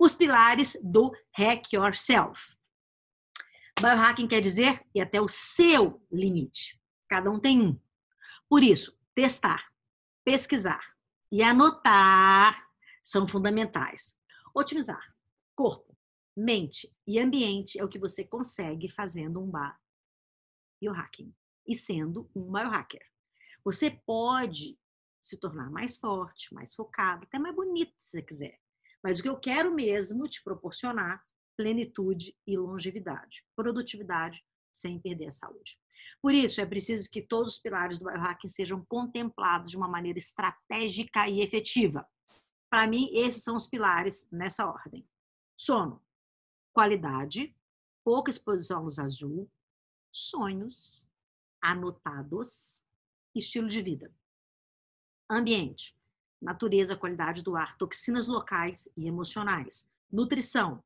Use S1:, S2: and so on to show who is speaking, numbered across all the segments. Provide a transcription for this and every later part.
S1: os pilares do Hack Yourself. Biohacking quer dizer ir até o seu limite. Cada um tem um. Por isso, testar, pesquisar e anotar são fundamentais. Otimizar corpo, mente e ambiente é o que você consegue fazendo um biohacking e sendo um biohacker. Você pode se tornar mais forte, mais focado, até mais bonito se você quiser. Mas o que eu quero mesmo te proporcionar plenitude e longevidade, produtividade sem perder a saúde. Por isso, é preciso que todos os pilares do biohacking sejam contemplados de uma maneira estratégica e efetiva. Para mim, esses são os pilares nessa ordem: sono, qualidade, pouca exposição à luz azul, sonhos anotados, estilo de vida. Ambiente, natureza, qualidade do ar, toxinas locais e emocionais. Nutrição,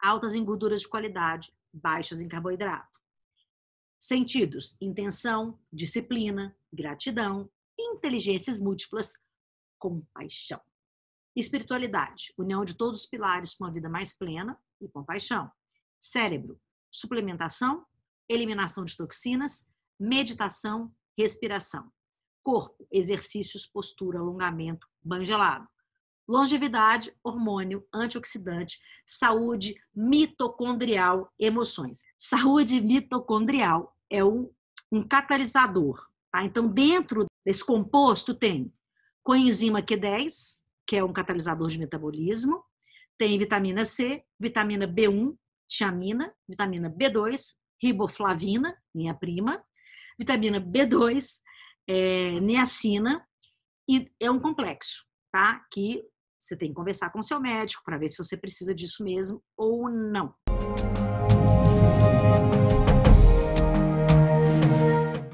S1: altas em gorduras de qualidade, baixas em carboidrato. Sentidos, intenção, disciplina, gratidão, inteligências múltiplas, compaixão. Espiritualidade, união de todos os pilares para uma vida mais plena e compaixão. Cérebro, suplementação, eliminação de toxinas, meditação, respiração. Corpo, exercícios, postura, alongamento, banho gelado. Longevidade, hormônio, antioxidante, saúde mitocondrial, emoções. Saúde mitocondrial é um, um catalisador. Tá? Então, dentro desse composto tem coenzima Q10, que é um catalisador de metabolismo, tem vitamina C, vitamina B1, tiamina, vitamina B2, riboflavina, minha prima, vitamina B2, é, niacina, e é um complexo, tá? Que você tem que conversar com seu médico para ver se você precisa disso mesmo ou não.